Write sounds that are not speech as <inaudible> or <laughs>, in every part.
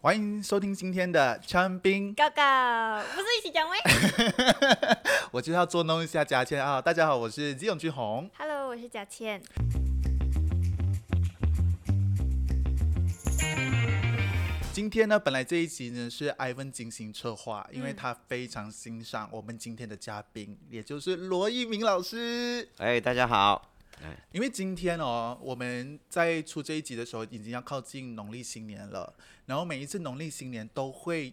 欢迎收听今天的枪兵，高高不是一起讲吗 <laughs> 我就要捉弄一下贾倩啊！大家好，我是基永俊宏。？Hello，我是贾倩。今天呢，本来这一集呢是 Ivan 精心策划，因为嗯他非常欣赏我们今天的嘉宾，也就是罗一鸣老师。哎，大家好。哎，因为今天哦，我们在出这一集的时候，已经要靠近农历新年了。然后每一次农历新年都会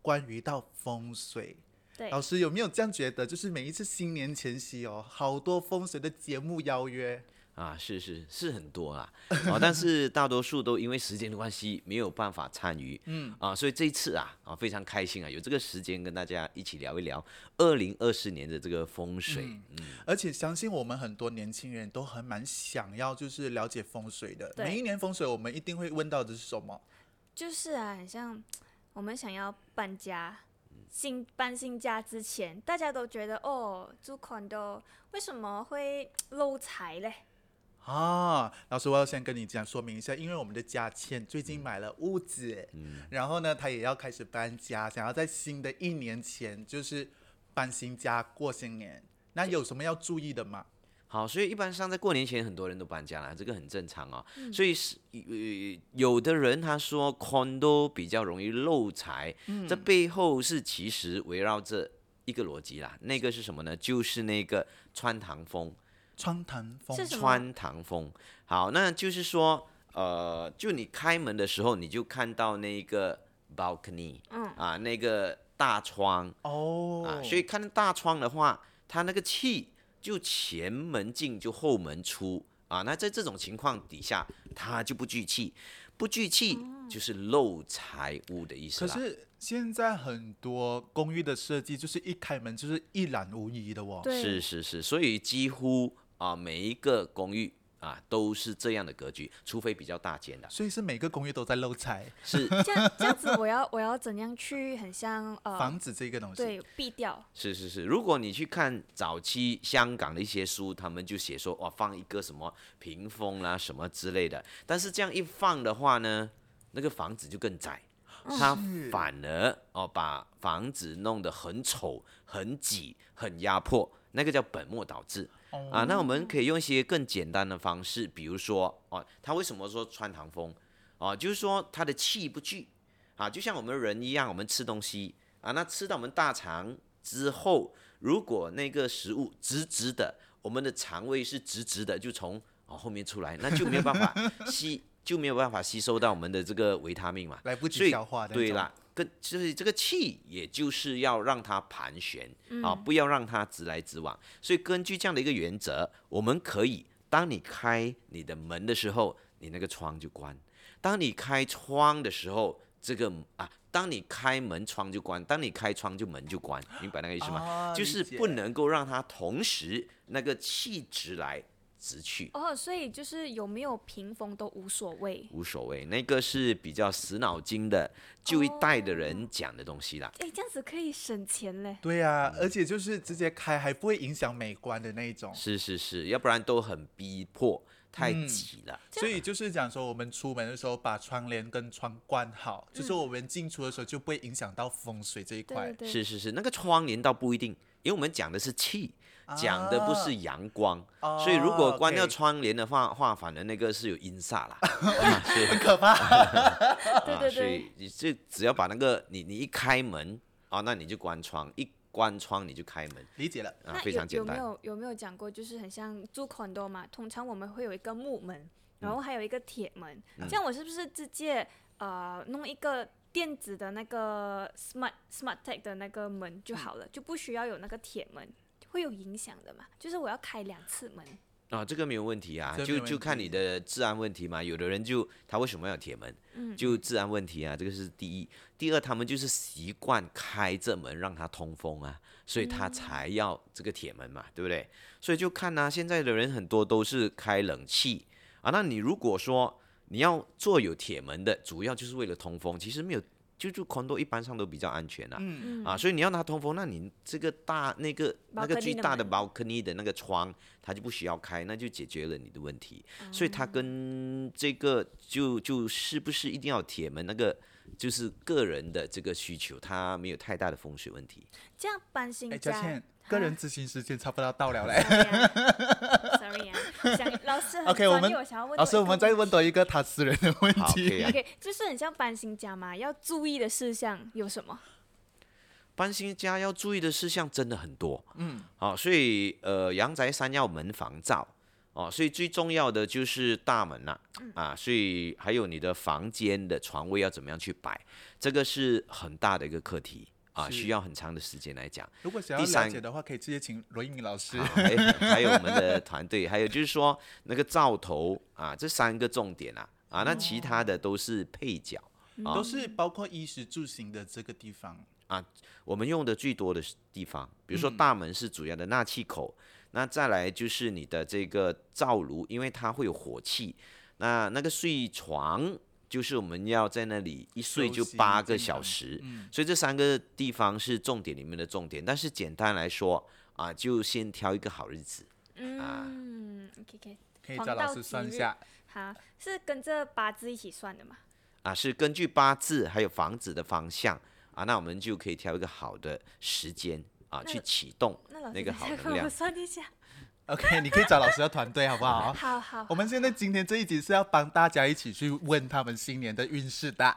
关于到风水。对老，师有没有这样觉得？就是每一次新年前夕哦，好多风水的节目邀约。啊，是是是很多啦，啊，但是大多数都因为时间的关系没有办法参与，嗯，啊，所以这一次啊，啊，非常开心啊，有这个时间跟大家一起聊一聊二零二四年的这个风水，嗯，而且相信我们很多年轻人都很蛮想要，就是了解风水的。每一年风水，我们一定会问到的是什么？就是啊，很像我们想要搬家。新搬新家之前，大家都觉得哦，住 condo 为什么会漏财嘞？啊，老师，我要先跟你讲说明一下，因为我们的佳倩最近买了屋子，然后呢，她也要开始搬家，想要在新的一年前就是搬新家过新年。那有什么要注意的吗？好，所以一般上在过年前很多人都搬家了，这个很正常哦。所以是呃，有的人他说 condo 比较容易漏财，这背后是其实围绕着一个逻辑啦。那个是什么呢？就是那个穿堂风，穿堂风是什么穿堂风。好，那就是说，呃，就你开门的时候，你就看到那个 balcony，嗯啊，那个大窗，哦，啊，所以看到大窗的话，它那个气就前门进就后门出啊。那在这种情况底下，它就不聚气，不聚气就是漏财物的意思啦。可是现在很多公寓的设计就是一开门就是一览无遗的哦。对，是是是，所以几乎啊每一个公寓啊都是这样的格局，除非比较大间的。所以是每个公寓都在漏财，是 <laughs> 这样这样子，我要我要怎样去很像呃，房子这个东西。对，避掉。是是是，如果你去看早期香港的一些书，他们就写说哇放一个什么屏风啦、什么之类的，但是这样一放的话呢，那个房子就更窄，它反而哦把房子弄得很丑、很挤、很压迫，那个叫本末倒置。哦啊，那我们可以用一些更简单的方式，比如说哦，他为什么说穿堂风？哦，就是说他的气不聚啊，就像我们人一样，我们吃东西啊，那吃到我们大肠之后，如果那个食物直直的，我们的肠胃是直直的，就从哦后面出来，那就没有办法吸，就没有办法吸收到我们的这个维他命嘛。<laughs> 来不及消化的。对啦，，跟就是这个气，也就是要让它盘旋、啊，不要让它直来直往。所以根据这样的一个原则，我们可以，当你开你的门的时候，你那个窗就关；当你开窗的时候，这个啊，当你开门窗就关，当你开窗就门就关，明白那个意思吗？啊就是不能够让它同时那个气直来直去。哦，所以就是有没有屏风都无所谓。无所谓，那个是比较死脑筋的旧一代的人讲的东西啦。哎，这样子可以省钱嘞。对呀、而且就是直接开，还不会影响美观的那一种。是是是，要不然都很逼迫，太嗯挤了。所以就是讲说，我们出门的时候把窗帘跟窗关好，就是我们进出的时候就不会影响到风水这一块对。对对，是是是，那个窗帘倒不一定，因为我们讲的是气，讲的不是阳光，哦所以如果关掉窗帘的话，话反而那个是有阴煞啦，<laughs> 很可怕。<laughs> 啊，对对对所以你这只要把那个你你一开门啊，那你就关窗，一关窗你就开门理解了。啊，非常简单有有没。有有没有讲过，就是很像租 condo 嘛？通常我们会有一个木门，然后还有一个铁门，这样我是不是直接呃弄一个电子的那个 smart smart tech 的那个门就好了，就不需要有那个铁门？会有影响的嘛？就是我要开两次门，啊，这个没有问题啊，就就看你的治安问题嘛。有的人就他为什么要铁门？嗯就治安问题啊，这个是第一。第二，他们就是习惯开这门让它通风啊，所以他才要这个铁门嘛，对不对？所以就看呐、现在的人很多都是开冷气啊。那你如果说你要做有铁门的，主要就是为了通风，其实没有。就住 condo 一般上都比较安全啊，嗯啊，所以你要拿通风，那你这个大那个那个巨大的的 balcony 的那个窗，它就不需要开，那就解决了你的问题。所以它跟这个就就是不是一定要铁门那个就是个人的这个需求，他没有太大的风水问题。这样搬新哎，家，佳倩，个人咨询时间差不多到了嘞。Sorry 啊，Sorry 啊想老师很 <laughs> OK，我们我想要问老师，我们再问多多一个他私人的问题。啊。OK，就是很像搬新家嘛，要注意的事项有什么？搬新家要注意的事项真的很多，嗯，好、所以呃，阳宅三要门房照，哦，所以最重要的就是大门呐、啊，所以还有你的房间的床位要怎么样去摆，这个是很大的一个课题啊，需要很长的时间来讲。如果想要了第三解的话，可以直接请罗一鸣老师啊。还有还有我们的团队，还有就是说那个灶头啊，这三个重点啊，啊，那其他的都是配角。啊都是包括衣食住行的这个地方啊。我们用的最多的地方，比如说大门是主要的纳气口，那再来就是你的这个灶炉，因为它会有火气。那那个睡床就是我们要在那里一睡就八个小时，所以这三个地方是重点里面的重点。但是简单来说啊，就先挑一个好日子。嗯，OK OK，可以找老师算一下。好，是跟着八字一起算的吗？啊，是根据八字还有房子的方向啊，那我们就可以挑一个好的时间啊，去启动那个好能量。算一下。OK，<laughs> 你可以找老师的团队，好不好？<laughs> 好好，我们现在今天这一集是要帮大家一起去问他们新年的运势的。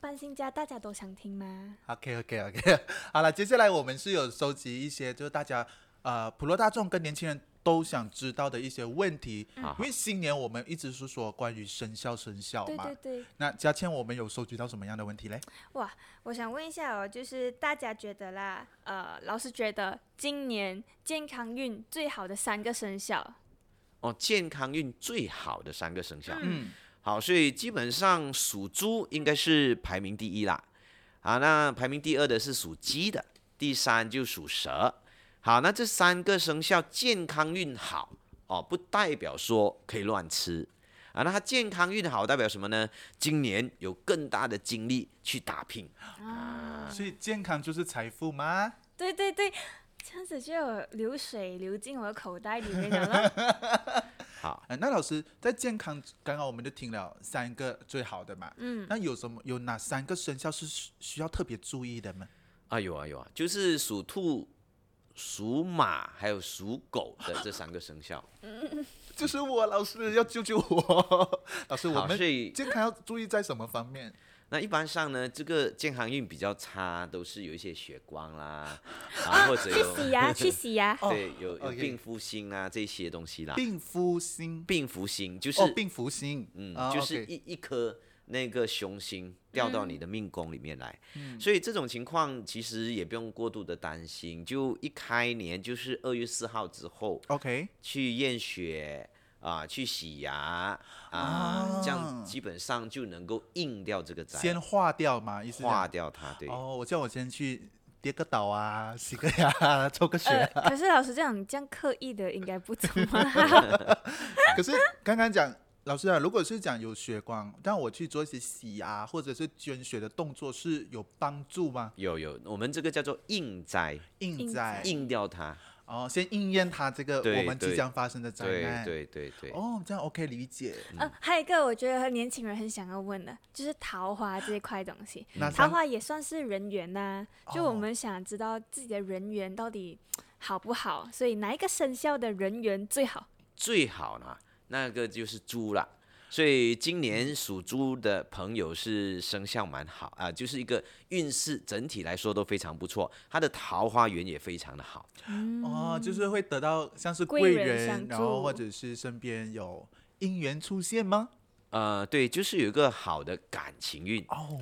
搬新家大家都想听吗？OK OK OK，<laughs> 好了，接下来我们是有收集一些就是大家呃普罗大众跟年轻人都想知道的一些问题，好因为新年我们一直是说关于生肖生肖嘛。对对对，那佳倩，我们有收集到什么样的问题嘞？哇，我想问一下哦，就是大家觉得啦，呃，老师觉得今年健康运最好的三个生肖，哦，健康运最好的三个生肖。嗯，好，所以基本上属猪应该是排名第一啦。啊，那排名第二的是属鸡的，第三就属蛇。好，那这三个生肖健康运好哦，不代表说可以乱吃啊。那它健康运好代表什么呢？今年有更大的精力去打拼啊。所以健康就是财富吗？对对对，这样子就有流水流进我的口袋里面了咯。<laughs> 好，呃，那老师在健康，刚刚我们就听了三个最好的嘛，嗯，那有什么有哪三个生肖是需需要特别注意的吗？啊有啊有啊，就是属兔、属马还有属狗的这三个生肖。<laughs> 就是我，老师要救救我，<laughs> 老师，我，们所以健康要注意在什么方面？<laughs> 那一般上呢，这个健康运比较差，都是有一些血光啦，啊，或者去有洗牙，去洗牙。哦对有有病夫星啊这些东西啦。病夫星，病夫星就是、哦，病夫星，嗯，啊就是一一颗那个凶星掉到你的命宫里面来，嗯所以这种情况其实也不用过度的担心，就一开年就是二月四号之后 OK，去验血啊、去洗牙啊，这样基本上就能够应掉这个灾，先化掉嘛，意思化掉它，对。哦，我叫我先去跌个倒啊，<laughs> 洗个牙，抽个血可是老师这样这样刻意的应该不怎么。<laughs> 可是刚刚讲。老师啊，如果是讲有血光，让我去做一些洗牙或者是捐血的动作，是有帮助吗？有有，我们这个叫做应灾，应灾应掉它。哦，先应验它这个我们即对将发生的灾对难。对对对。哦，这样 OK 理解。呃，还有一个我觉得年轻人很想要问的，就是桃花这一块东西。那桃花也算是人缘呐、就我哦们想知道自己的人缘到底好不好，所以哪一个生肖的人缘最好？最好呢，那个就是猪了。所以今年属猪的朋友是生肖蛮好啊，就是一个运势整体来说都非常不错，他的桃花源也非常的好。哦，就是会得到像是贵人相人，然后或者是身边有姻缘出现吗？呃，对，就是有一个好的感情运哦，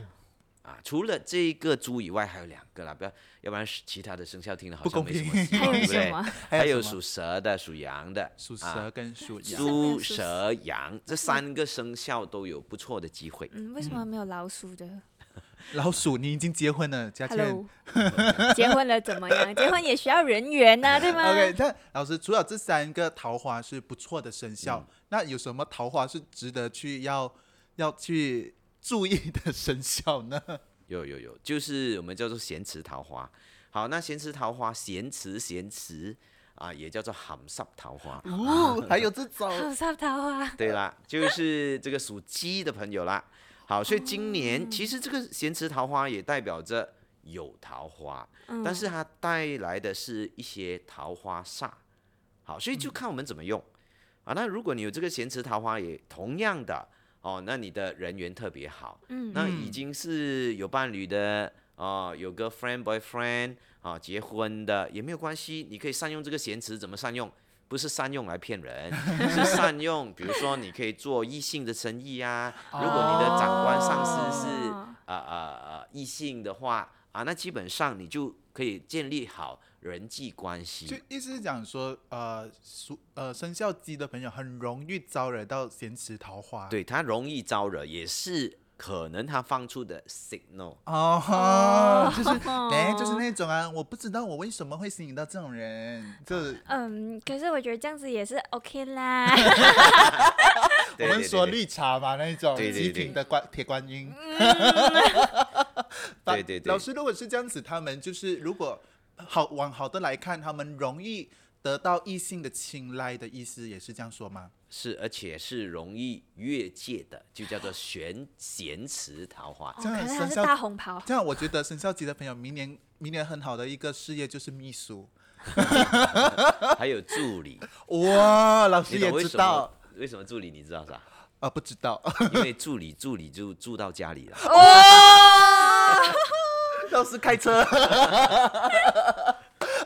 啊。除了这个猪以外，还有两个啦，不要，要不然其他的生肖听了好像没什么 <laughs> 对不对？什么？还有属蛇的、属羊的、属啊蛇跟属羊。猪、蛇、羊这三个生肖都有不错的机会。嗯，为什么没有老鼠的 <laughs> 老鼠，你已经结婚了，佳倩。<laughs> 结婚了怎么样？结婚也需要人缘呐、对吗 OK，那老师除了这三个桃花是不错的生肖，嗯那有什么桃花是值得去要要去注意的生肖呢？<laughs> 有有有，就是我们叫做咸池桃花。好，那咸池桃花，咸池咸池啊，也叫做含湿桃花。哦，<laughs> 还有这种含煞桃花，对啦，就是这个属鸡的朋友啦。好，所以今年其实这个咸池桃花也代表着有桃花，但是它带来的是一些桃花煞。好，所以就看我们怎么用啊。那如果你有这个咸池桃花，也同样的哦，那你的人缘特别好。嗯那已经是有伴侣的哦，有个 friend boyfriend 啊，结婚的也没有关系，你可以善用这个闲词，怎么善用？不是善用来骗人，<laughs> 是善用，比如说你可以做异性的生意啊。如果你的长官上司是哦呃呃呃异性的话啊，那基本上你就可以建立好人际关系就系。意思是讲说，呃，属呃生肖鸡的朋友很容易招惹到咸池桃花。对他容易招惹，也是可能他放出的 signal。哦，就是 <laughs> 哎，就是那种啊，我不知道我为什么会吸引到这种人，就 <laughs> 嗯，可是我觉得这样子也是 OK 啦。<laughs> 我们说绿茶嘛，那一种极品的观铁观音。对对对老师，如果是这样子，他们就是如果好往好的来看，他们容易得到异性的青睐的意思，也是这样说吗？是，而且是容易越界的，就叫做悬咸池桃花。哦这样可能他是生肖大红袍。这样我觉得生肖级的朋友，明年明年很好的一个事业就是秘书。<laughs> 还有助理，哇，老师也为什么知道？为什么助理你知道啥？啊，不知道。<laughs> 因为助理助理就住到家里了。<laughs> 老师开车。<laughs>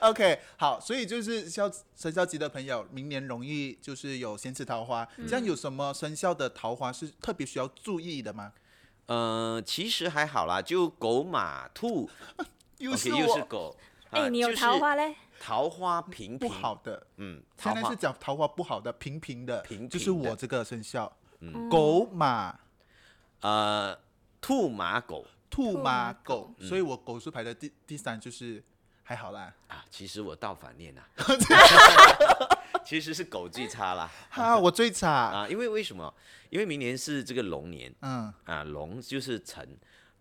OK，好，所以就是肖生肖级的朋友，明年容易就是有咸池桃花。这样有什么生肖的桃花是特别需要注意的吗？呃，其实还好啦，就狗马兔。又 OK，是又是我狗。哎、啊你有桃花嘞？桃花平不平，好的，嗯，桃花。现在是讲桃花不好的，平平的，平就是我这个生肖，嗯。狗马。呃兔马狗兔马马狗狗，所以我狗是排在第第三，就是还好啦。啊，其实我倒反念啊，<laughs> 其实是狗最差啦。啊，我最差，啊，因为为什么？因为明年是这个龙年。嗯，啊，龙就是辰，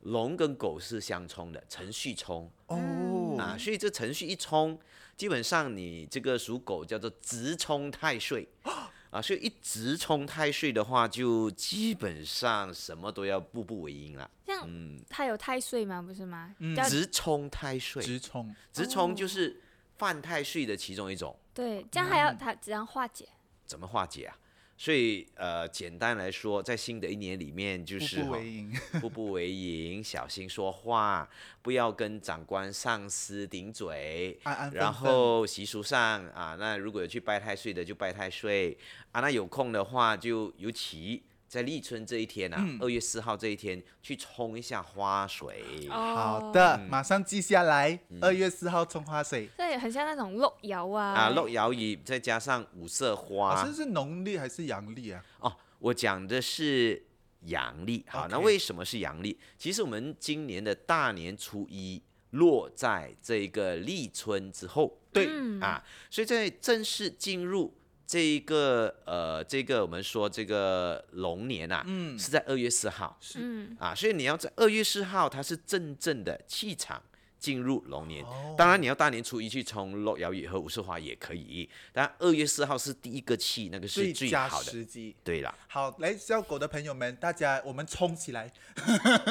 龙跟狗是相冲的，辰戌冲。哦，啊，所以这辰戌一冲，基本上你这个属狗叫做直冲太岁。<gasps> 啊，所以一直冲太岁的话，就基本上什么都要步步为营了。这样他有太岁吗？不是吗？嗯直冲太岁，直冲，直冲就是犯太岁的其中一种，对，这样还要他怎样化解？怎么化解啊？所以呃，简单来说，在新的一年里面，就是步步为营。步步为营，小心说话，不要跟长官、上司顶嘴。安安分然后习俗上啊，那如果有去拜太岁的就拜太岁啊，那有空的话就尤其在立春这一天啊，嗯二、月四号这一天去冲一下花水。哦，好的，嗯马上记下来。二月四号冲花水，这也很像那种落摇啊。啊，落摇椅再加上五色老花师是农历还是阳历啊？哦，我讲的是阳历。好，那为什么是阳历？其实我们今年的大年初一落在这个立春之后对，嗯啊，所以在正式进入这一个呃这个我们说这个龙年啊，嗯，是在二月四号是嗯，啊，所以你要在二月四号，它是真正的气场进入龙年。哦当然，你要大年初一去冲落摇椅和五色花也可以，但二月四号是第一个气，那个是最佳好的。时机。对了，好，来小狗的朋友们，大家我们冲起来。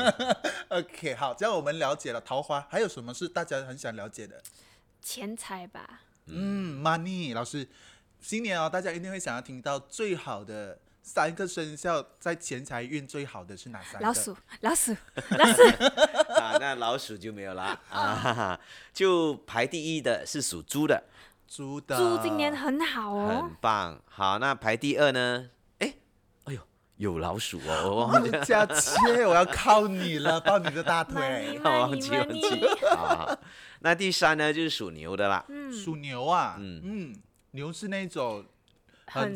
<laughs> OK，好，这样我们了解了桃花，还有什么是大家很想了解的？钱财吧。嗯，money 老师，新年哦，大家一定会想要听到最好的三个生肖在钱财运最好的是哪三个？老鼠，<laughs> 老鼠，老鼠。<laughs> 啊，那老鼠就没有啦啊哈哈，就排第一的是属猪的，猪的。猪今年很好哦很。棒。好，那排第二呢？哎，哎呦，有老鼠哦，我忘记了，佳切，我要靠你了，抱你的大腿。我忘记忘 money，记啊。那第三呢，就是属牛的啦，嗯，属牛啊，嗯嗯牛是那种很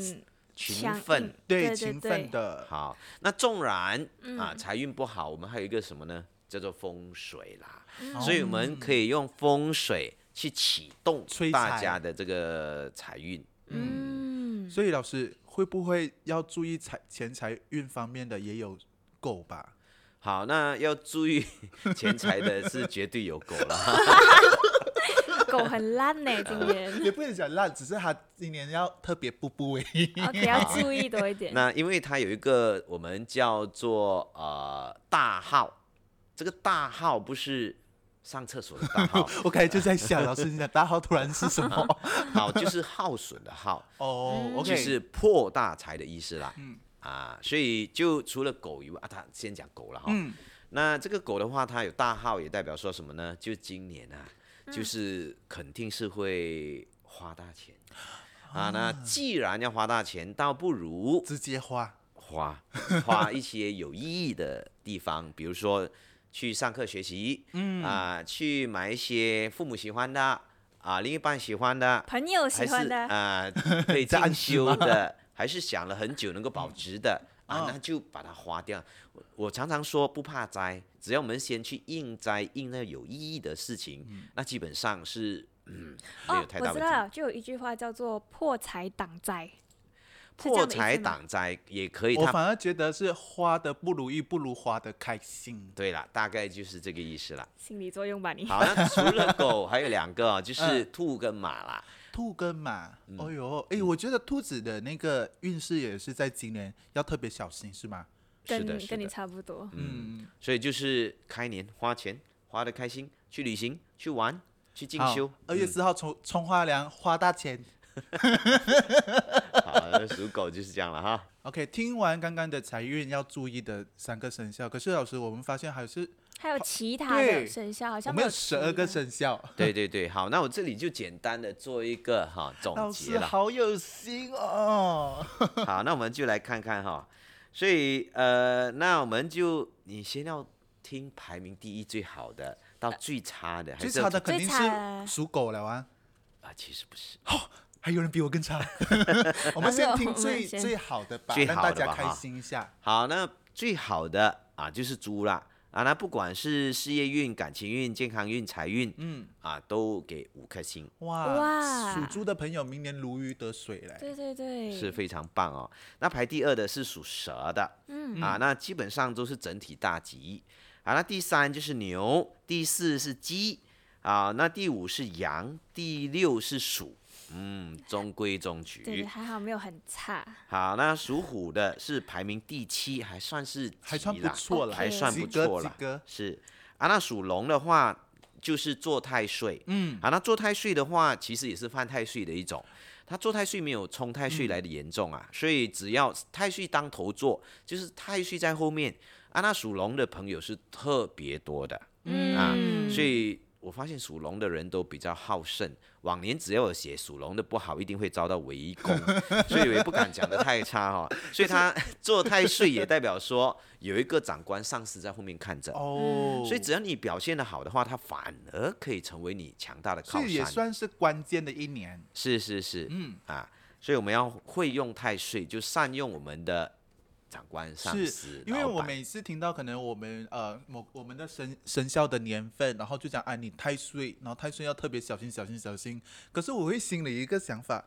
勤奋。对对勤奋的，好，那纵然嗯啊财运不好，我们还有一个什么呢？叫做风水啦。嗯所以我们可以用风水去启动大家的这个财运。嗯，所以老师会不会要注意财钱财运方面的也有狗吧？好，那要注意 <laughs> 钱财的是绝对有狗了。<laughs> 狗很烂呢，<laughs> 今年。也不能讲烂，只是它今年要特别步步为营。<laughs> OK，要注意多一点。那因为它有一个我们叫做呃大号，这个大号不是上厕所的大号，<laughs> 我刚才就在想，老师你讲大号突然是什么？好就是耗损的耗，哦嗯，OK，就是破大财的意思啦。嗯啊，所以就除了狗以外，啊，他先讲狗了哈。嗯那这个狗的话，它有大号，也代表说什么呢？就今年啊，就是肯定是会花大钱啊。那既然要花大钱，倒不如直接花。花花一些有意义的地方，比如说去上课学习，嗯啊，去买一些父母喜欢的啊，另一半喜欢的，朋友喜欢的，<laughs> 啊可以进修的，还是想了很久能够保值的啊嗯，那就把它花掉。我我常常说不怕灾，只要我们先去应灾，应那有意义的事情，那基本上是嗯没有哦，太大问题。我知道了，就有一句话叫做“破财挡灾”，破财挡灾也可以，我反而觉得是花的不如意，不如花的开心。对了，大概就是这个意思了。心理作用吧你。好，那除了狗，<laughs> 还有两个哦，就是嗯兔跟马啦。兔跟马，嗯哦呦，哎，我觉得兔子的那个运势也是在今年要特别小心，是吗？跟跟你。差不多。嗯，所以就是开年花钱，花的开心，去旅行，去玩，去进修。二月四号冲冲花粮花大钱。<laughs> 好，那属狗就是这样了哈。OK，听完刚刚的财运要注意的三个生肖，可是老师，我们发现还是还有其他的生肖，好像没有十二个生肖。对对对，好，那我这里就简单的做一个哈总结了。师好有心哦。好，那我们就来看看哈。所以呃，那我们就你先要听排名第一最好的到最差的，最差的肯定是属狗了啊，啊？其实不是，还有人比我更差。<laughs> 我们先听最最好的吧，让大家开心一下。好，那最好的啊就是猪啦啊，那不管是事业运、感情运、健康运、财运嗯，啊，都给五颗星，哇，哇属猪的朋友明年如鱼得水嘞。对对对，是非常棒哦。那排第二的是属蛇的，嗯啊，那基本上都是整体大吉。啊，那第三就是牛，第四是鸡，啊，那第五是羊，第六是鼠，嗯，中规中矩对，矩。还好没有很差。好，那属虎的是排名第七，还算是还算不错了，还算不错了。是啊，那属龙的话就是做太岁，嗯，啊，那做太岁的话，其实也是犯太岁的一种。他做太岁没有冲太岁来的严重啊，所以只要太岁当头做，就是太岁在后面啊。那属龙的朋友是特别多的，嗯啊嗯，所以我发现属龙的人都比较好胜。往年只要有写属龙的不好，一定会遭到围攻，所以我也不敢讲的太差哈、<laughs> 所以他 <laughs> 做太岁也代表说有一个长官上司在后面看着，哦，所以只要你表现的好的话，他反而可以成为你强大的靠山也山。算是关键的一年。是是是，嗯，啊，所以我们要会用太岁，就善用我们的长官、上司、因为我每次听到可能我们呃某我们的生生肖的年份，然后就讲啊你太岁，然后太岁要特别小心小心小心。可是我会心里一个想法，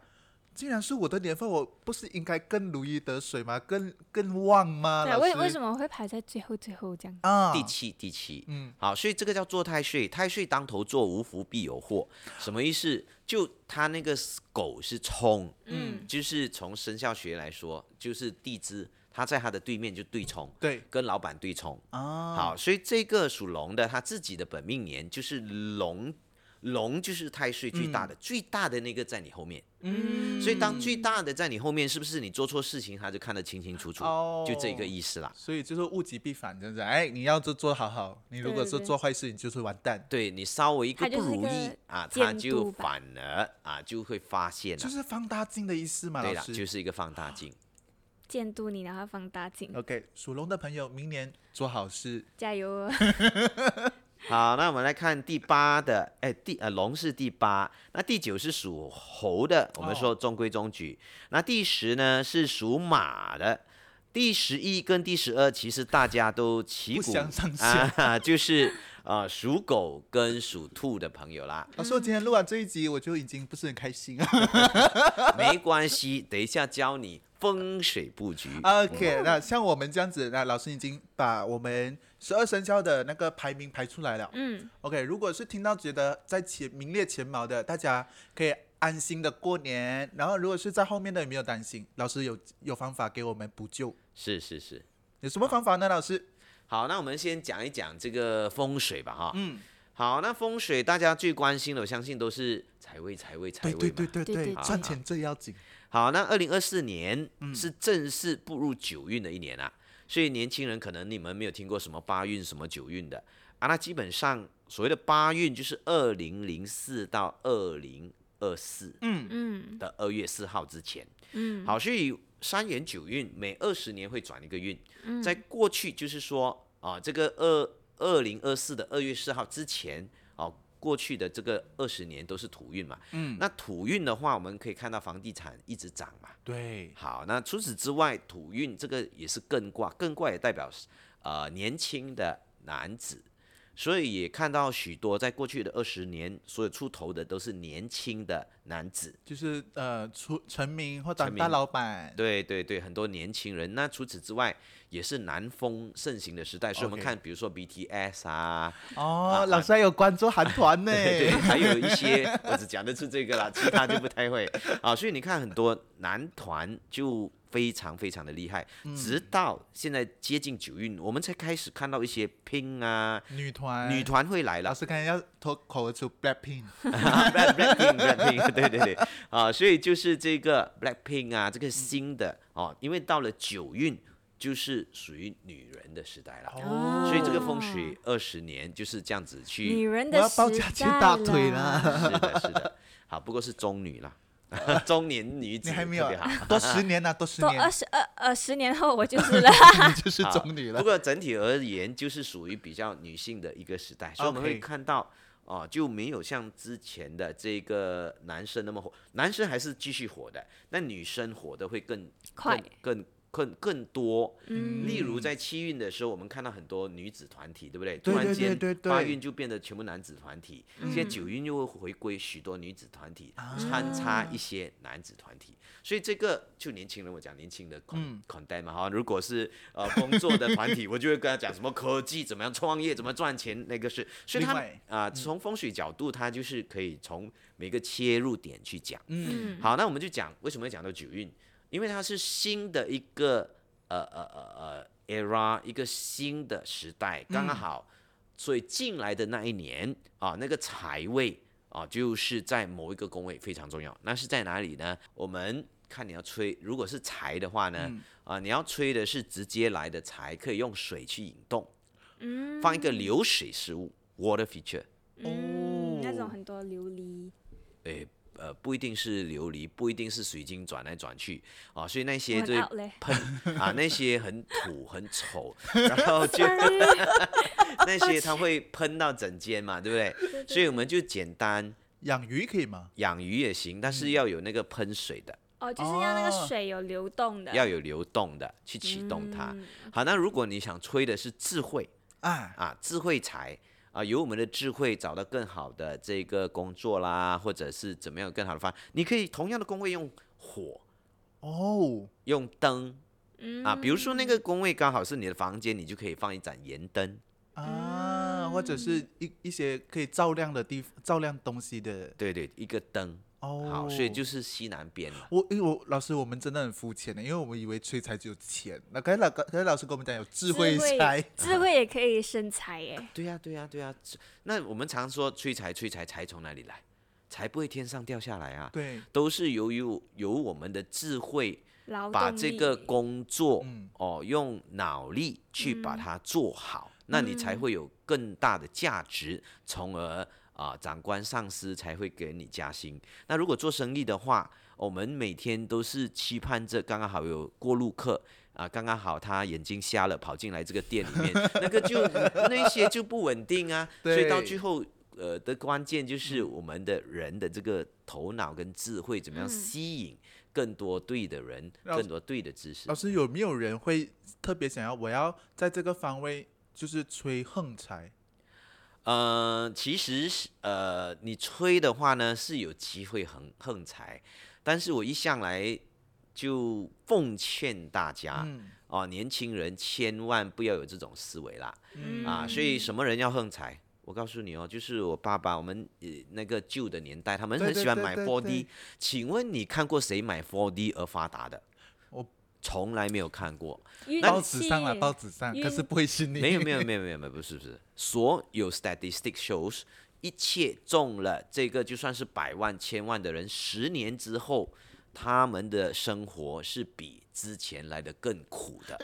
既然是我的年份，我不是应该更如鱼得水吗？更更旺吗？对，为为什么会排在最后最后这样？啊？第七第七，嗯，好，所以这个叫做太岁，太岁当头坐，无福必有祸。什么意思？就他那个狗是冲，嗯，就是从生肖学来说，就是地支，它在他的对面就对冲，对跟老板对冲。啊，好，所以这个属龙的，他自己的本命年就是龙，龙就是太岁最大的，最大的那个在你后面。嗯，所以当最大的在你后面，是不是你做错事情，他就看得清清楚楚？哦就这个意思啦。所以就是物极必反，这样子。哎，你要做做好好，你如果是做坏事，你就是完蛋。对你稍微一个不如意啊，他就反而啊就会发现了。就是放大镜的意思嘛，对了，老师。就是一个放大镜。监督你，然后放大镜，OK，属龙的朋友，明年做好事。加油哦！<laughs> 好，那我们来看第八的，哎，第呃龙是第八，那第九是属猴的，我们哦说中规中矩。那第十呢是属马的，第十一跟第十二其实大家都旗鼓相上下啊，就是呃属狗跟属兔的朋友啦，老师，我今天录完这一集，我就已经不是很开心了。<laughs> 没关系，等一下教你风水布局。OK，那像我们这样子，那老师已经把我们十二生肖的那个排名排出来了。嗯，OK，如果是听到觉得在前名列前茅的，大家可以安心的过年。然后如果是在后面的，也没有担心，老师有有方法给我们补救。是是是。有什么方法呢？老师？好，那我们先讲一讲这个风水吧，哈。嗯，好，那风水大家最关心的，我相信都是财位、财位、财位嘛。对对对对对，对对赚钱最要紧。好，那二零二四年嗯。是正式步入九运的一年啊，所以年轻人可能你们没有听过什么八运、什么九运的。啊，那基本上所谓的八运就是二零零四到二零二四嗯。嗯。的二月四号之前。嗯，好，所以三元九运每二十年会转一个运，嗯。在过去就是说啊，这个二二零二四的二月四号之前，哦、过去的这个二十年都是土运嘛。嗯，那土运的话，我们可以看到房地产一直涨嘛。对，好，那除此之外，土运这个也是艮卦，艮卦也代表呃年轻的男子，所以也看到许多在过去的二十年，所有出头的都是年轻的男子。就是呃出成名或成名大老板。对对对，很多年轻人。那除此之外，也是南风盛行的时代，所以我们看，比如说 BTS 啊，哦，老师还有关注韩团呢。<laughs> 对对，还有一些我只讲得出这个啦，其他就不太会 <laughs> 啊。所以你看，很多男团就非常非常的厉害，嗯直到现在接近九运，我们才开始看到一些拼啊，女团，女团会来了。老师刚才要脱口而出 Blackpink。<laughs> Blackpink Blackpink，<laughs> 对对对，啊，所以就是这个 Blackpink 啊，这个新的哦，因为到了九运，就是属于女人的时代了。哦所以这个风水二十年就是这样子去女人我要的时代抱佳琪大腿啦。啦！<laughs> 是的，是的，好，不过是中女啦，<laughs> 中年女子你还没有。<laughs> 多十年呢、多十年二，十二呃十年后我就是了。<laughs> 你就是中女了不。过整体而言，就是属于比较女性的一个时代，所以我们会看到哦、就没有像之前的这个男生那么火，男生还是继续火的，那女生火的会更快更更更更多。嗯例如在七运的时候，我们看到很多女子团体，对不对？对对突然间八运就变得全部男子团体，嗯现在九运又会回归许多女子团体，啊穿插一些男子团体。所以这个就年轻人，我讲年轻的 con 嗯 content 嘛哈，如果是呃工作的团体，<laughs> 我就会跟他讲什么科技怎么样创业，怎么赚钱，那个是，所以他啊、从风水角度，他就是可以从每个切入点去讲。嗯，嗯，好，那我们就讲为什么要讲到九运，因为它是新的一个呃呃呃呃 era，一个新的时代，刚刚好，所以进来的那一年啊，那个财位啊，就是在某一个宫位非常重要。那是在哪里呢？我们看你要吹，如果是财的话呢，啊，你要吹的是直接来的财，可以用水去引动，嗯放一个流水食物 （water feature）。嗯，那哦种很多琉璃，诶，呃，不一定是琉璃，不一定是水晶转来转去啊，所以那些对 out 嘞。喷啊，<laughs> 那些很土很丑，<laughs> 然后就 <laughs> 那些它会喷到整间嘛，对不对？对对所以我们就简单养鱼可以吗？养鱼也行，但是要有那个喷水的，哦，就是要那哦个水有流动的，要有流动的去启动它。嗯好，那如果你想吹的是智慧啊，啊，智慧财啊，有我们的智慧找到更好的这个工作啦，或者是怎么样更好的方案，你可以同样的工位用火。哦，用灯嗯啊，比如说那个工位刚好是你的房间，你就可以放一盏盐灯。啊，或者是一一些可以照亮的地照亮东西的对对，一个灯。哦。好，所以就是西南边嘛。我因为我老师我们真的很肤浅的，因为我们以为催财只有钱，那刚才老刚才老师跟我们讲有智慧财，<laughs> 智慧也可以生财耶。<laughs> 对呀、对呀、对呀、这那我们常说催财，催财，财从哪里来？财不会天上掉下来啊，对，都是由于由我们的智慧，把这个工作、嗯哦用脑力去把嗯它做好，那你才嗯会有更大的价值，从而啊、长官上司才会给你加薪。那如果做生意的话，我们每天都是期盼着刚刚好有过路客。啊，刚刚好他眼睛瞎了，跑进来这个店里面，<laughs> 那个就那些就不稳定啊，所以到最后，呃的关键就是我们的人的这个头脑跟智慧怎么样嗯吸引更多对的人，老更多对的知识老。师有没有人会特别想要我要在这个方位就是吹横财？呃，其实是呃，你吹的话呢是有机会横横财，但是我一向来就奉劝大家，嗯哦，年轻人千万不要有这种思维啦，嗯啊，所以什么人要横财？我告诉你哦，就是我爸爸，我们呃那个旧的年代，他们很喜欢买对对 4D 对。请问你看过谁买 4D 而发达的？我从来没有看过。运报纸上了，气报纸上，可是不会是你。没有没有没有没有没有，不是不是，所有 statistic shows，一切中了这个就算是百万千万的人，十年之后，他们的生活是比之前来的更苦的，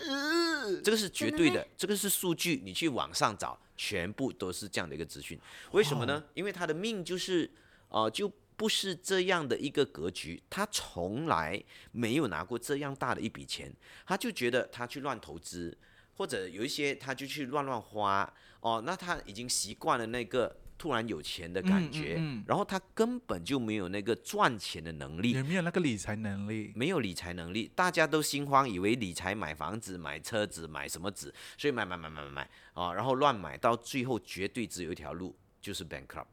这个是绝对的，这个是数据，你去网上找，全部都是这样的一个资讯。为什么呢？因为他的命就是呃就。不是这样的一个格局，他从来没有拿过这样大的一笔钱，他就觉得他去乱投资，或者有一些他就去乱乱花哦，那他已经习惯了那个突然有钱的感觉，嗯嗯然后他根本就没有那个赚钱的能力，也没有那个理财能力。没有理财能力，大家都心慌，以为理财买房子、买车子、买什么子，所以买买买买买买啊，然后乱买，到最后绝对只有一条路，就是 bankrupt。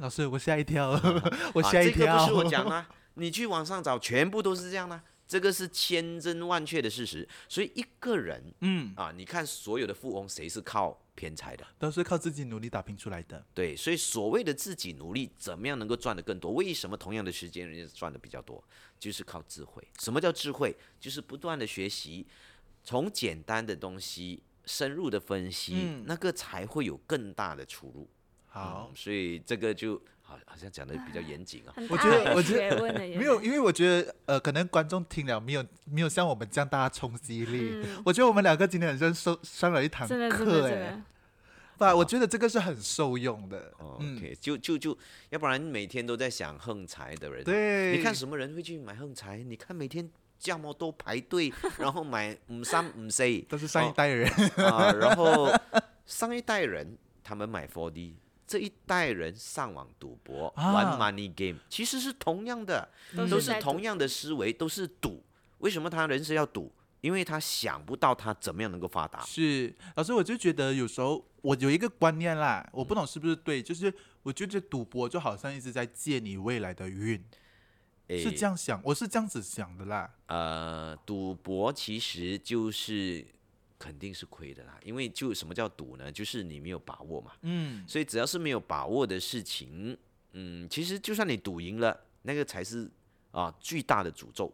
老师，我吓一跳，<laughs> 我啊，吓一跳。这个不是我讲的啊，你去网上找，全部都是这样的啊，这个是千真万确的事实。所以一个人嗯，啊，你看所有的富翁，谁是靠偏财的？都是靠自己努力打拼出来的。对，所以所谓的自己努力，怎么样能够赚得更多？为什么同样的时间人家赚的比较多？就是靠智慧。什么叫智慧？就是不断的学习，从简单的东西深入的分析，嗯那个才会有更大的出入。好嗯，所以这个就好好像讲的比较严谨啊。我觉得我觉得没有，因为我觉得呃，可能观众听了没有没有像我们这样大家冲击力。嗯 <laughs> 我觉得我们两个今天很像受上了一堂课哎，真的，不，我觉得这个是很受用的。，OK，就就就，要不然每天都在想横财的人，，对，你看什么人会去买横财？你看每天这么多排队，然后买五三五 C，都是上一代人。啊，然后上一代人他们买 4D，这一代人上网赌博、啊玩 money game，其实是同样的，都是同样的思维，都是赌。为什么他人生要赌？因为他想不到他怎么样能够发达。是，老师，我就觉得有时候我有一个观念啦，我不懂是不是对，就是我觉得赌博就好像一直在借你未来的运，是这样想，我是这样子想的啦。呃，赌博其实就是肯定是亏的啦，因为就什么叫赌呢？就是你没有把握嘛。嗯，所以只要是没有把握的事情，嗯，其实就算你赌赢了，那个才是啊巨大的诅咒。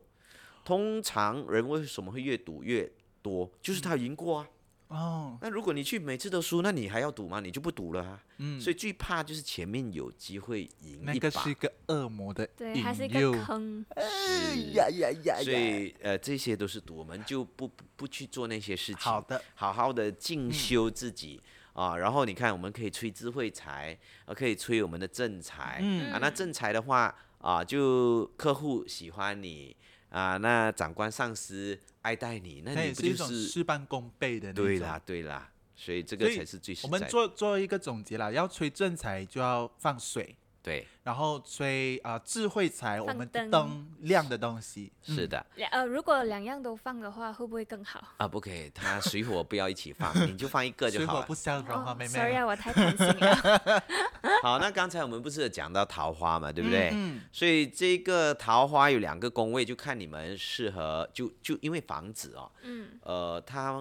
通常人为什么会越赌越多？就是他赢过啊。哦，那如果你去每次都输，那你还要赌吗？你就不赌了啊。嗯，所以最怕就是前面有机会赢那一把。个是一个恶魔的对，引还是一个。坑，哎呀呀呀所以呃，这些都是赌，我们就不不不去做那些事情。好的，好好的进修自己、啊，然后你看，我们可以催智慧财，啊，可以催我们的正财、嗯啊。那正财的话啊，就客户喜欢你啊，那长官上司爱戴你，那那你不就也是一种事半功倍的那种对啦对啦，所以这个才是最实我们。做做一个总结啦，要吹正财就要放水，对，然后吹啊、智慧财，我们放灯灯亮的东西。是的、两呃，如果两样都放的话，会不会更好？啊，不可以，它水火不要一起放，<laughs> 你就放一个就好了水火不。相容啊，哦妹妹。，sorry 啊，我太贪心了。<laughs> 好，那刚才我们不是有讲到桃花嘛，对不对？嗯，所以这个桃花有两个宫位，就看你们适合，就就因为房子哦，嗯，呃，它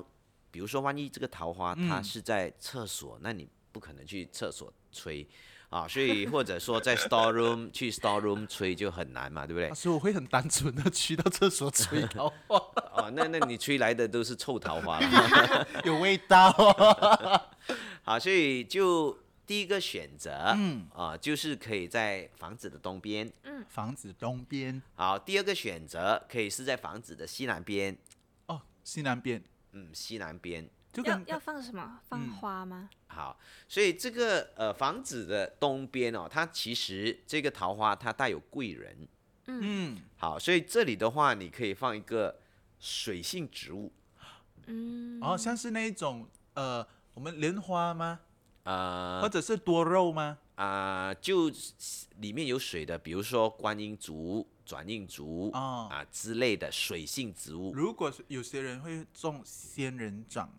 比如说万一这个桃花它嗯是在厕所，那你不可能去厕所吹啊，所以或者说在 store room <laughs> 去 store room 吹就很难嘛，对不对所以，我会很单纯的去到厕所吹桃花，<laughs> 哦，那那你吹来的都是臭桃花了。<laughs> 有味道。好，所以就第一个选择，嗯啊，就是可以在房子的东边。嗯房子东边好，第二个选择可以是在房子的西南边，哦，西南边嗯，西南边。就要要放什么？放嗯花吗？好，所以这个呃房子的东边哦，它其实这个桃花它带有贵人。嗯好，所以这里的话，你可以放一个水性植物，嗯，哦，像是那一种呃，我们莲花吗？或呃者是多肉吗？啊、就里面有水的，比如说观音竹、转印竹啊、哦，之类的水性植物，如果是有些人会种仙人掌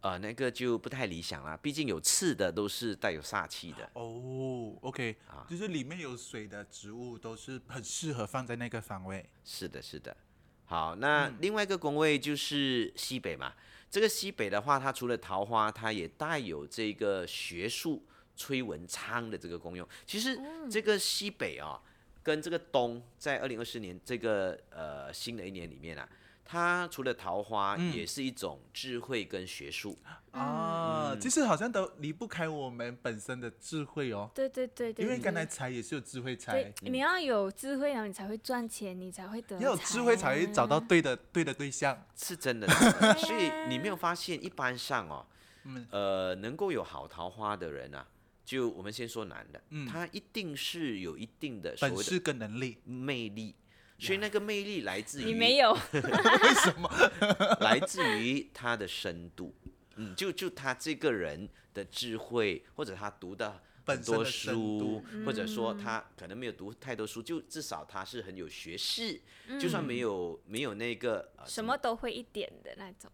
呃，那个就不太理想啦，毕竟有刺的都是带有煞气的。哦，OK，啊就是里面有水的植物都是很适合放在那个方位。是的，是的。好，那另外一个宫位就是西北嘛。这个西北的话，它除了桃花，它也带有这个学术崔文昌的这个功用。其实这个西北啊，跟这个东，在二零二四年这个呃新的一年里面啊，它除了桃花，也是一种智慧跟学术。啊，其实好像都离不开我们本身的智慧哦。对对对对，因为刚才财也是有智慧财对，，你要有智慧，然后你才会赚钱，你才会得要有智慧才会找到对的对的对象。是真的，<laughs> 所以你没有发现，一般上哦，嗯。呃，能够有好桃花的人啊，就我们先说男的，他一定是有一定的本事跟能力，魅力，所以那个魅力来自于你没有，<laughs> 为什么？<laughs> 来自于他的深度，嗯，就就他这个人的智慧，或者他读的本很多书，或者说嗯。他可能没有读太多书，就至少他是很有学识，嗯。就算没有没有那个、呃、什么都会一点的那种，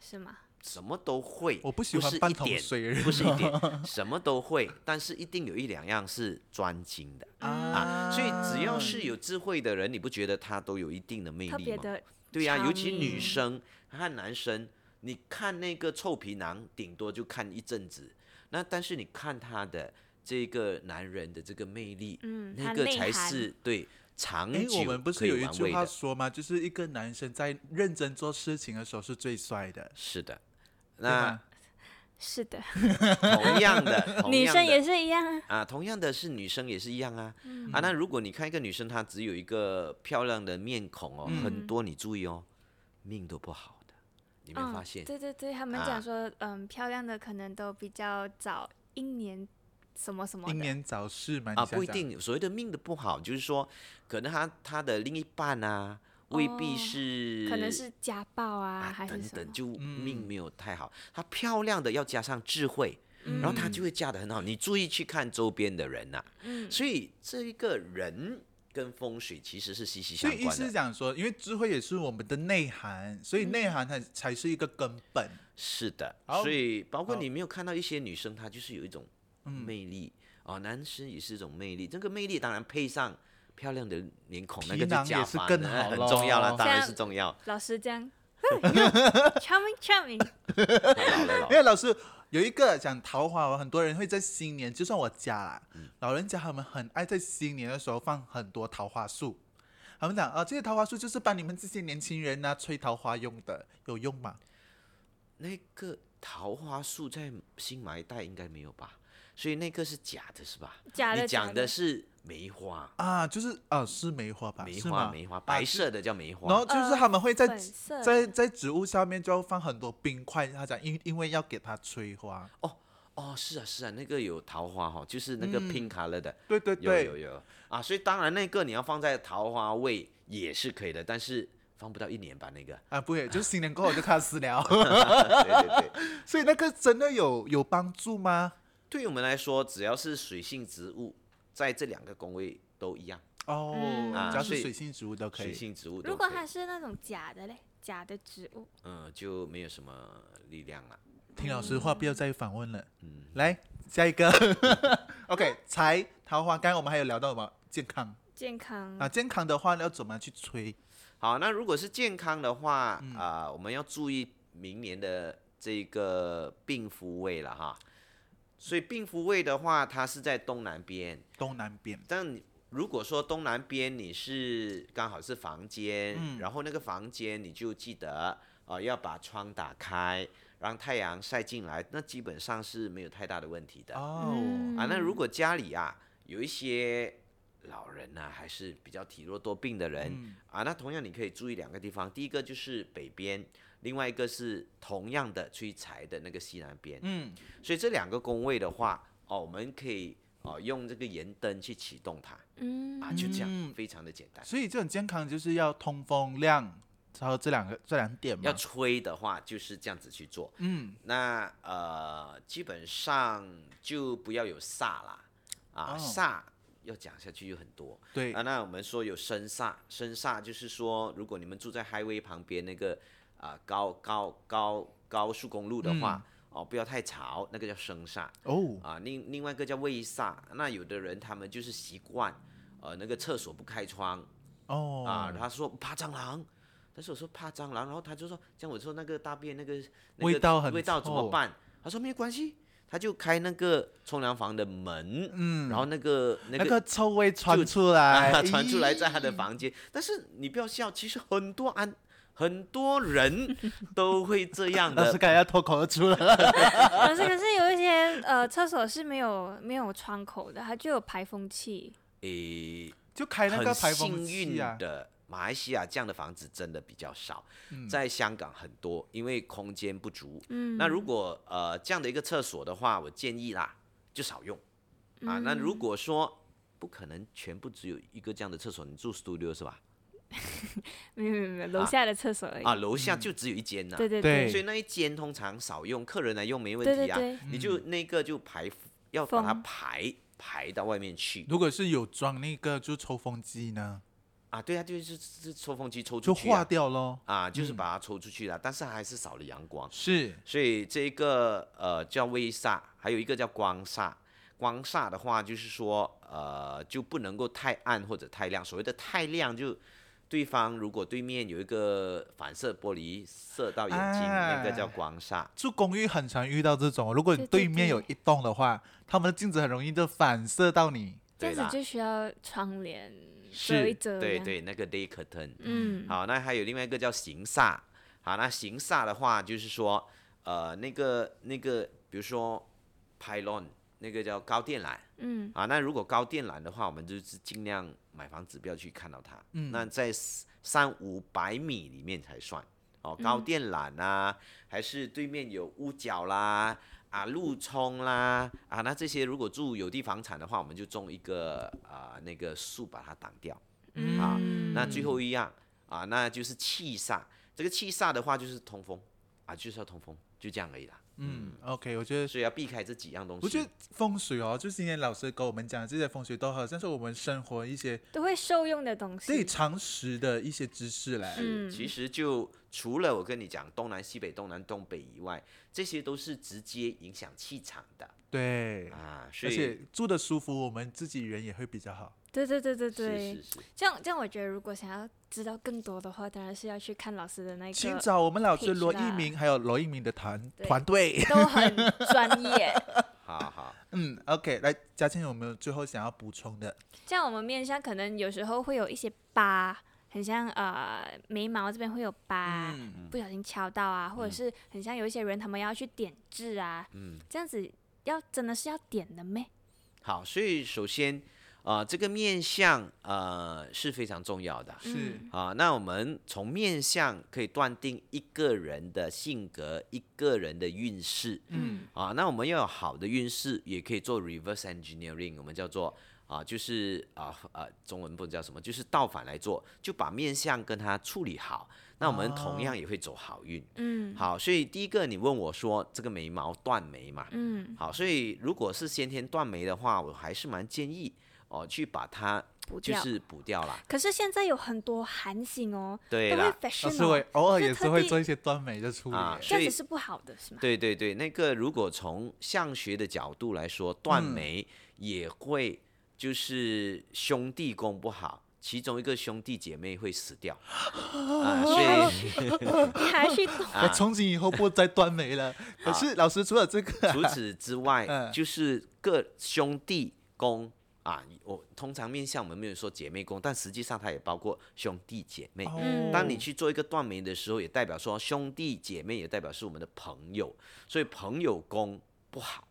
是吗？什么都会，我不喜欢是半点水的人不是一点，什么都会，但是一定有一两样是专精的 <laughs> 啊。所以只要是有智慧的人，你不觉得他都有一定的魅力吗？对呀、长尤其女生和男生，你看那个臭皮囊，顶多就看一阵子，那但是你看他的这个男人的这个魅力，嗯那个才是对长哎，久我们不是有一句。话说吗？就是一个男生在认真做事情的时候是最帅的，是的，对那？<laughs> 是的，<laughs> 同样的，<laughs> 同样的女生也是一样啊。啊，同样的是女生也是一样啊。嗯啊，那如果你看一个女生，她只有一个漂亮的面孔哦，嗯很多你注意哦，命都不好的，你没发现？对对对，他们啊讲说，嗯，漂亮的可能都比较早英年什么什么。英年早逝嘛？啊。不一定。所谓的命的不好，就是说，可能她她的另一半啊，未必哦是，可能是家暴啊，啊等？等，就嗯命没有太好。她漂亮的要加上智慧，然后她就会嫁得很好。你注意去看周边的人呐、嗯所以这一个人跟风水其实是息息所以意思是相关的。讲说，因为智慧也是我们的内涵，所以内涵才才是一个根本。是的，所以包括你没有看到一些女生，她就是有一种魅力哦，男生也是一种魅力。这个魅力当然配上漂亮的脸孔，那个就加囊也是更好很重要了，当然是重要。老师这样，<laughs> charming charming，<laughs> 因为老师有一个讲桃花哦，很多人会在新年，就算我家啦，嗯老人家他们很爱在新年的时候放很多桃花树。他们讲啊，这些桃花树就是帮你们这些年轻人呐、吹桃花用的，有用吗？那个桃花树在新马一带应该没有吧？所以那个是假的，是吧？假的你讲的的是梅花，啊，就是啊，是梅花吧？梅？花梅花，白色的叫梅花。然后就是他们会在、在在植物下面就要放很多冰块，他讲因因为要给它催花。哦哦，是啊是啊，那个有桃花哈，就是那个嗯 pink color 的，对对对，有有有啊，所以当然那个你要放在桃花位也是可以的，但是放不到一年吧那个。啊，不会，就是新年过后就开始聊。<laughs> <laughs> 对对对，所以那个真的有有帮助吗？对于我们来说，只要是水性植物，在这两个宫位都一样，哦，嗯只要是水性植物都可以。水性植物都如果可以它是那种假的嘞，假的植物，嗯就没有什么力量了。听老师话，不要再反问了。嗯，来下一个，<laughs> OK，财桃花，刚刚我们还有聊到什么健康健康啊？健康的话要怎么去催？好，那如果是健康的话，啊、嗯我们要注意明年的这个病夫位了哈。所以病夫位的话，它是在东南边，东南边，但你如果说东南边你是刚好是房间，嗯。然后那个房间你就记得呃要把窗打开，让太阳晒进来，那基本上是没有太大的问题的。哦，嗯啊，那如果家里啊有一些老人呐、还是比较体弱多病的人、嗯。啊，那同样你可以注意两个地方，第一个就是北边，另外一个是同样的去财的那个西南边。嗯，所以这两个宫位的话，哦，我们可以哦用这个盐灯去启动它。嗯。啊，就这样，嗯。非常的简单。所以这种健康就是要通风量，然后这两个这两点嘛。要。吹的话就是这样子去做，嗯，那呃基本上就不要有煞啦，啊、哦。煞要讲下去有很多，对。啊，那我们说有生煞，生煞就是说，如果你们住在 highway 旁边那个啊、高高高高速公路的话，哦，不要太潮，那个叫生煞哦，啊。另另外一个叫卫煞，那有的人他们就是习惯，呃，那个厕所不开窗哦，啊，他说怕蟑螂，但是我说怕蟑螂，然后他就说，像我说那个大便那个、那个味道很味道怎么办？他说没关系，他就开那个冲凉房的门，嗯，然后那个那个那个臭味传出来，<laughs> 啊，传出来在他的房间。但是你不要笑，其实很多安很多人都会这样老师的。<laughs> 刚才要脱口而出了。<laughs> 可是可是有一些呃厕所是没有没有窗口的，它就有排风器。诶，就开那个排风幸器啊，运的，马来西亚这样的房子真的比较少，嗯在香港很多，因为空间不足。嗯，那如果呃这样的一个厕所的话，我建议啦，就少用啊。那如果说不可能全部只有一个这样的厕所，你住 studio 是吧？<laughs> 没有没有没有楼下的厕所而已。啊，楼下就只有一间呐、对对对所以那一间通常少用，客人来用没问题啊。对对对，你就那个就排要把它排排到外面去如果是有装那个就抽风机呢，啊。对啊，就是是抽风机抽出去啊，掉喽。啊，就是把它抽出去了，但是还是少了阳光。是，所以这一个呃叫微煞，还有一个叫光煞。光煞的话，就是说呃就不能够太暗或者太亮。所谓的太亮，就对方如果对面有一个反射玻璃射到眼睛，那个叫啊光煞。住公寓很常遇到这种，如果你对面有一栋的话，他们的镜子很容易就反射到你。对啦这样子就需要窗帘遮一是，遮。对，对，那个 day curtain。嗯，好，那还有另外一个叫形煞。好，那形煞的话，就是说，呃，那个那个，比如说 pylon，那个叫高电缆。嗯啊，那如果高电缆的话，我们就是尽量买房子不要去看到它。嗯那在三五百米里面才算。哦，高电缆啊，还是对面有屋角啦，啊，路冲啦，啊，那这些如果住有地房产的话，我们就种一个啊、那个树把它挡掉。嗯啊那最后一样啊，那就是气煞。这个气煞的话就是通风啊，就是要通风，就这样而已啦。嗯，OK，我觉得。所以要避开这几样东西。我觉得风水哦，就是今天老师跟我们讲的这些风水都好像是我们生活一些都会受用的东西。对常识的一些知识来。嗯其实就除了我跟你讲东南西北、东南东北以外，这些都是直接影响气场的对，啊。所以而且住的舒服，我们自己人也会比较好。对对对对对是，是，这样这样，我觉得如果想要知道更多的话，当然是要去看老师的那个请个，找我们老师罗一鸣，还有罗一鸣的团团队。都很专业。<laughs> 好好。嗯，OK，来，嘉庆有没有最后想要补充的？这样我们面相可能有时候会有一些疤，很像呃眉毛这边会有疤，嗯，不小心敲到啊，或者是很像有一些人他们要去点痣啊，嗯，这样子要真的是要点的咩？好，所以首先，呃，这个面相呃是非常重要的。是嗯啊，那我们从面相可以断定一个人的性格、一个人的运势。嗯啊，那我们要有好的运势，也可以做 reverse engineering，我们叫做啊，就是啊啊，中文不知道叫什么，就是倒反来做，就把面相跟它处理好，那我们同样也会走好运。嗯好，所以第一个你问我说这个眉毛断眉嘛，嗯，好，所以如果是先天断眉的话，我还是蛮建议哦去把它。就是补掉了。可是现在有很多韩星哦，对都会啦，老 fashion 师会哦，偶尔也是会做一些断眉的处理啊。这样所以子是不好的，是吗？对对对，那个如果从相学的角度来说，断嗯眉也会就是兄弟宫不好，其中一个兄弟姐妹会死掉啊，所以你还去 <laughs> 动 <laughs> 我从今以后不再断眉了。可是老师除了这个啊，除此之外，嗯就是各兄弟宫啊，我通常面向我们没有说姐妹宫，但实际上它也包括兄弟姐妹。嗯当你去做一个断眉的时候，也代表说兄弟姐妹也代表是我们的朋友，所以朋友宫不好，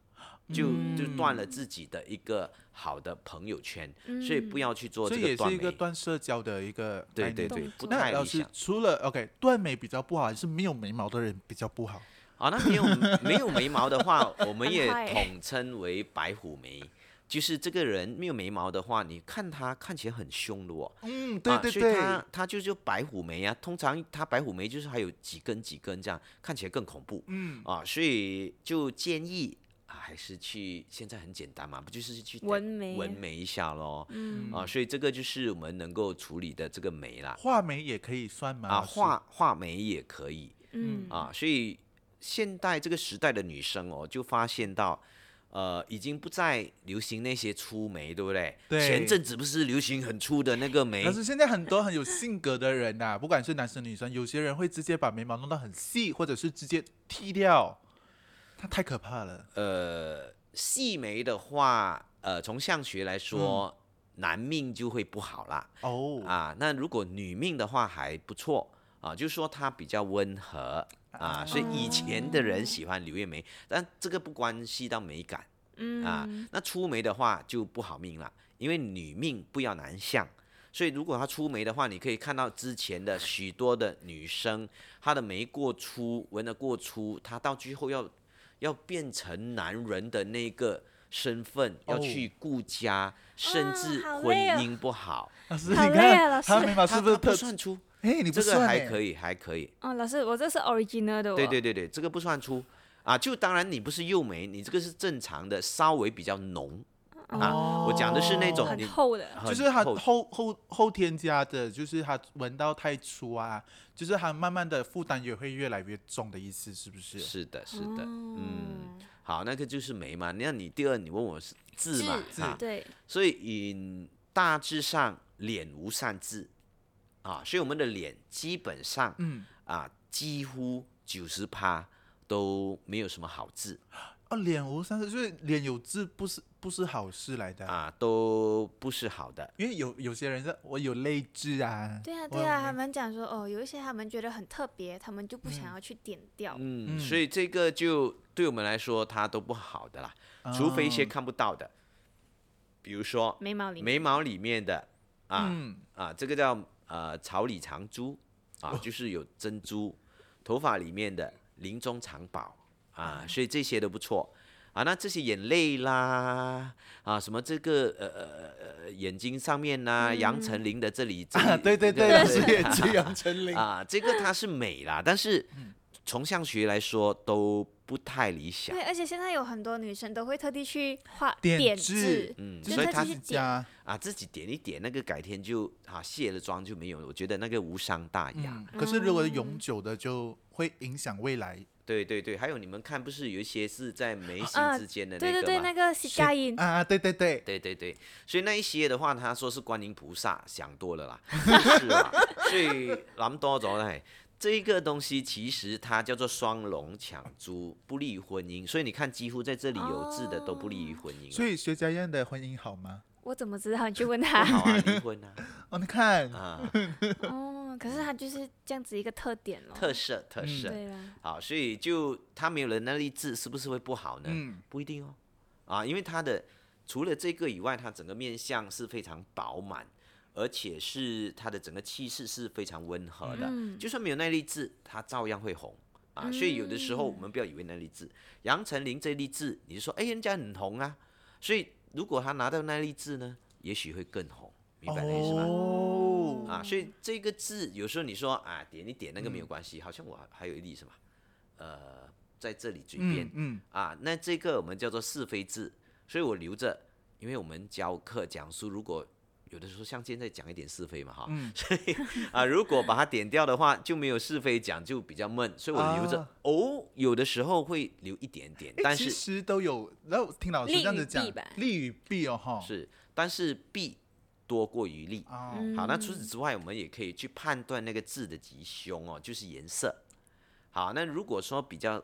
就就断了自己的一个好的朋友圈，所以不要去做这这个断也是一个。断社交的一个对对对，不作太那老师理想除了 OK 断眉比较不好，还是没有眉毛的人比较不好？啊，那没有没有眉毛的话，我们也统称为白虎眉。就是这个人没有眉毛的话，你看他看起来很凶的哦。嗯，对啊、对对，所以他他就就白虎眉啊，通常他白虎眉就是还有几根几根这样，看起来更恐怖。嗯，啊，所以就建议啊，还是去现在很简单嘛，不就是去纹眉纹眉一下咯。嗯啊，所以这个就是我们能够处理的这个眉啦。画眉也可以算吗？啊，画画眉也可以嗯啊，所以现代这个时代的女生哦，就发现到，呃，已经不再流行那些粗眉，对不对？对前阵子不是流行很粗的那个眉但，是现在很多很有性格的人呐、不管是男生女生，有些人会直接把眉毛弄到很细，或者是直接剃掉，他太可怕了。呃，细眉的话，呃，从相学来说，嗯男命就会不好啦。哦，啊，那如果女命的话还不错啊，就是说她比较温和啊，所以以前的人喜欢柳叶眉，但这个不关系到美感嗯啊。那粗眉的话就不好命了，因为女命不要男相。所以，如果她粗眉的话，你可以看到之前的许多的女生，她的眉过粗，纹的过粗，她到最后要要变成男人的那个身份，要哦去顾家，甚至婚姻不好。老师，好你累啊老师看他眉毛是不是不？算粗？哎，你不这个还可以，还可以。哦，老师，我这是 original 的、哦。对对对对，这个不算粗啊。就当然你不是幼眉，你这个是正常的，稍微比较浓啊。我讲的是那种很厚的。就是它后后后添加的，就是它闻到太粗啊，就是它慢慢的负担也会越来越重的意思，是不是？是的，是的，嗯。嗯，好，那个就是眉嘛。那你第二，你问我是字嘛字啊？对，所以以大致上脸无善字啊，所以我们的脸基本上嗯，啊，几乎九十趴都没有什么好痣。啊，脸无三色，就是脸有痣不是不是好事来的，啊，都不是好的。因为有有些人说我有泪痣啊，对啊，对啊，他们讲说哦，有一些他们觉得很特别，他们就不想要去点掉。嗯，嗯。所以这个就对我们来说，它都不好的啦，除非一些哦看不到的，比如说眉毛里面，眉毛里面的啊、嗯。啊，这个叫呃草里藏珠啊，就是有珍珠，头发里面的林中藏宝啊，所以这些都不错。啊，那这些眼泪啦，啊，什么这个呃呃呃眼睛上面呐、杨丞琳的这里，这里啊，对对对，这样陈琳，啊，这个它是美啦，但是从相学来说都不太理想对，。而且现在有很多女生都会特地去画点痣痣，嗯，所以它自特地去点。家，啊自己点一点，那个改天就啊卸了妆就没有了。我觉得那个无伤大雅。嗯，可是如果永久的就会影响未来，对对对，还有你们看，不是有一些是在眉心啊之间的那个吗对对对，那个吗？那个西嘎音，啊，对对对，对对对，所以那一些的话，他说是观音菩萨，想多了啦，<laughs> 是啊，所以諗多咗嘞。这一个东西其实它叫做双龙抢珠，不利于婚姻。所以你看，几乎在这里有字的都不利于婚姻了。所以薛家燕的婚姻好吗？我怎么知道？你去问他。好啊，离婚啊，<laughs> 哦，你看，啊，哦，可是他就是这样子一个特点咯。特色特嗯色。对啊，好，所以就他没有了那粒痣，是不是会不好呢？嗯，不一定哦，啊，因为他的除了这个以外，他整个面相是非常饱满，而且是它的整个气势是非常温和的。嗯。就算没有那粒痣，它照样会红啊。所以有的时候我们不要以为那粒痣，杨丞琳这粒痣，你就说哎人家很红啊，所以如果他拿到那粒痣呢，也许会更红，明白那意思吗？哦，啊，所以这个字有时候你说啊点一点那个没有关系，好像我还还有一粒什么，呃，在这里嘴边。嗯，嗯，啊，那这个我们叫做是非字，所以我留着，因为我们教课讲述，如果有的时候像现在讲一点是非嘛哈，嗯。<laughs> 所以啊，如果把它点掉的话，就没有是非讲，就比较闷，所以我留着。啊。哦，有的时候会留一点点，但是其实都有，然后听老师这样子讲，利与弊哦，哈，是，但是弊多过于利。哦，嗯好，那除此之外，我们也可以去判断那个字的吉凶哦，就是颜色。好，那如果说比较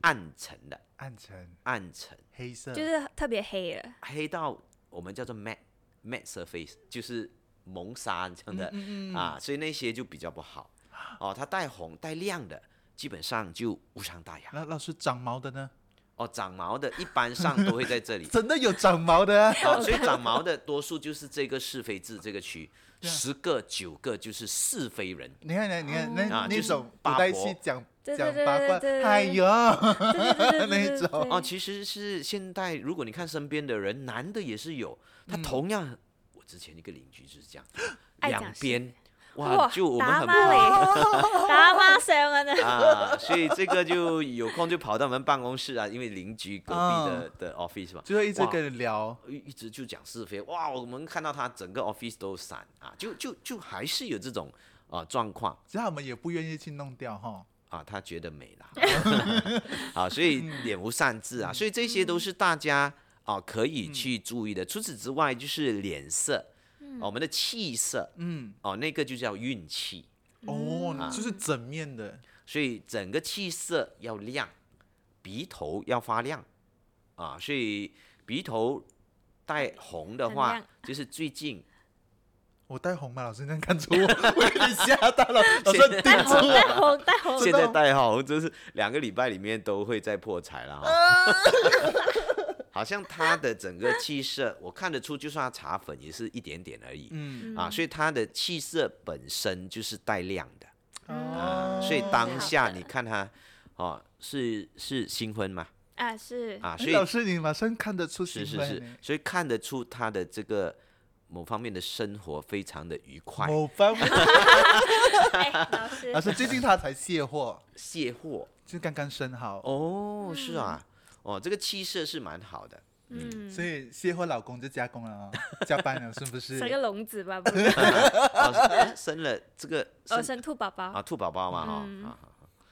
暗沉的，暗沉。暗沉。黑色，就是特别黑了。黑到我们叫做 matte matte surface，就是蒙砂这样的、嗯嗯嗯啊，所以那些就比较不好。哦，它带红带亮的，基本上就无伤大雅。那老师长毛的呢？哦，长毛的一般上都会在这里。<laughs> 真的有长毛的啊，哦，所以长毛的多数就是这个是非字这个区，<laughs> 十个九个就是是非人。你看，你看，那啊就是那种古八代戏讲讲八卦哎呦，<laughs> 那对种对哦，其实是现代，如果你看身边的人，男的也是有，他同样，我之前一个邻居就是这样，两边，哇，就我们很打骂嘞，<laughs> 打骂上啊所以这个就有空就跑到我们办公室啊，因为邻居隔壁的、嗯的 office 嘛，就会一直跟你聊，一一直就讲是非，哇，我们看到他整个 office 都散啊，就就就还是有这种啊状况。其实他们也不愿意去弄掉哈。啊，他觉得美了，<laughs> 啊，所以脸无善治啊，所以这些都是大家啊可以去注意的。除此之外，就是脸色，我们的气色，嗯，哦，那个就叫运气。哦，就是整面的，所以整个气色要亮，鼻头要发亮啊，所以鼻头带红的话，就是最近我带红吗？老师这样看出我，<laughs> 我有点吓到了。<laughs> 老师盯住带红带我，红带红，现在带红，就是两个礼拜里面都会在破财了哈。<laughs> 好像他的整个气色，我看得出，就算他茶粉也是一点点而已。嗯，啊，所以他的气色本身就是带亮的。哦，所以当下你看他哦，是是新婚嘛啊是。啊，所以哎老师你马上看得出是是是。所以看得出他的这个某方面的生活非常的愉快，某方面，<laughs> 哎老师。老师最近他才卸货，卸货。就刚刚生好，哦，是啊，哦，这个气色是蛮好的。嗯，所以卸货老公就加工了哦，<laughs> 加班了是不是？生个笼子吧，不是？<laughs> 哦哎生了这个哦生生兔宝宝。啊，兔宝宝嘛哈、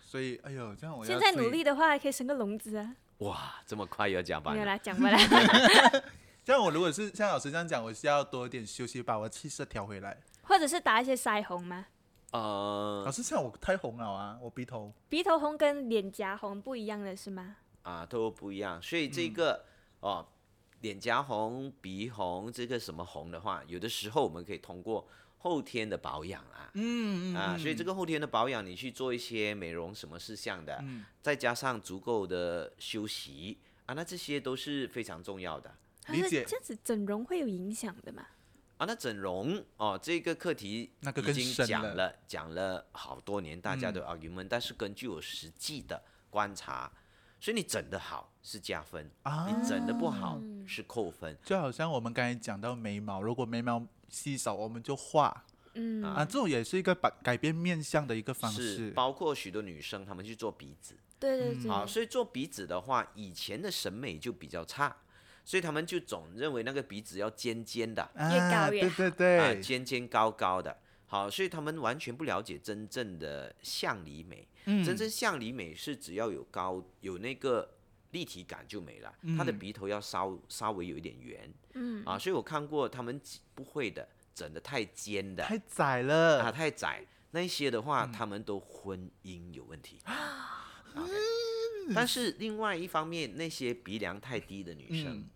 所以哎呦，这样我要现在努力的话，还可以生个笼子啊。哇，这么快又要加班了？没有啦，讲不来。这样我如果是像老师这样讲，我是要多一点休息，把我气色调回来。或者是打一些腮红吗？呃老师，像我太红了啊，我鼻头。鼻头红跟脸颊红不一样的是吗？啊都不一样，所以嗯这个、哦，脸颊红、鼻红这个什么红的话，有的时候我们可以通过后天的保养啊。嗯啊，所以这个后天的保养，你去做一些美容什么事项的，嗯再加上足够的休息啊，那这些都是非常重要的。理解。这样子整容会有影响的嘛？啊，那整容哦，这个课题那个已经讲了讲了好多年，大家嗯。都 argument，、但是根据我实际的观察，所以你整的好是加分，啊，你整的不好是扣分。就好像我们刚才讲到眉毛，如果眉毛稀少，我们就画嗯，啊，这种也是一个把改变面相的一个方是式。包括许多女生她们去做鼻子。对对对，啊，所以做鼻子的话，以前的审美就比较差，所以他们就总认为那个鼻子要尖尖的。啊越高越对对啊，对，尖尖高高的。好，所以他们完全不了解真正的相里美。嗯。真正相里美是只要有高有那个立体感就没了，他的嗯鼻头要稍稍微有一点圆。嗯。啊，所以我看过他们不会的整的太尖的。太窄了。啊。太窄，那一些的话嗯。他们都婚姻有问题。<gasps> 但是另外一方面，那些鼻梁太低的女生嗯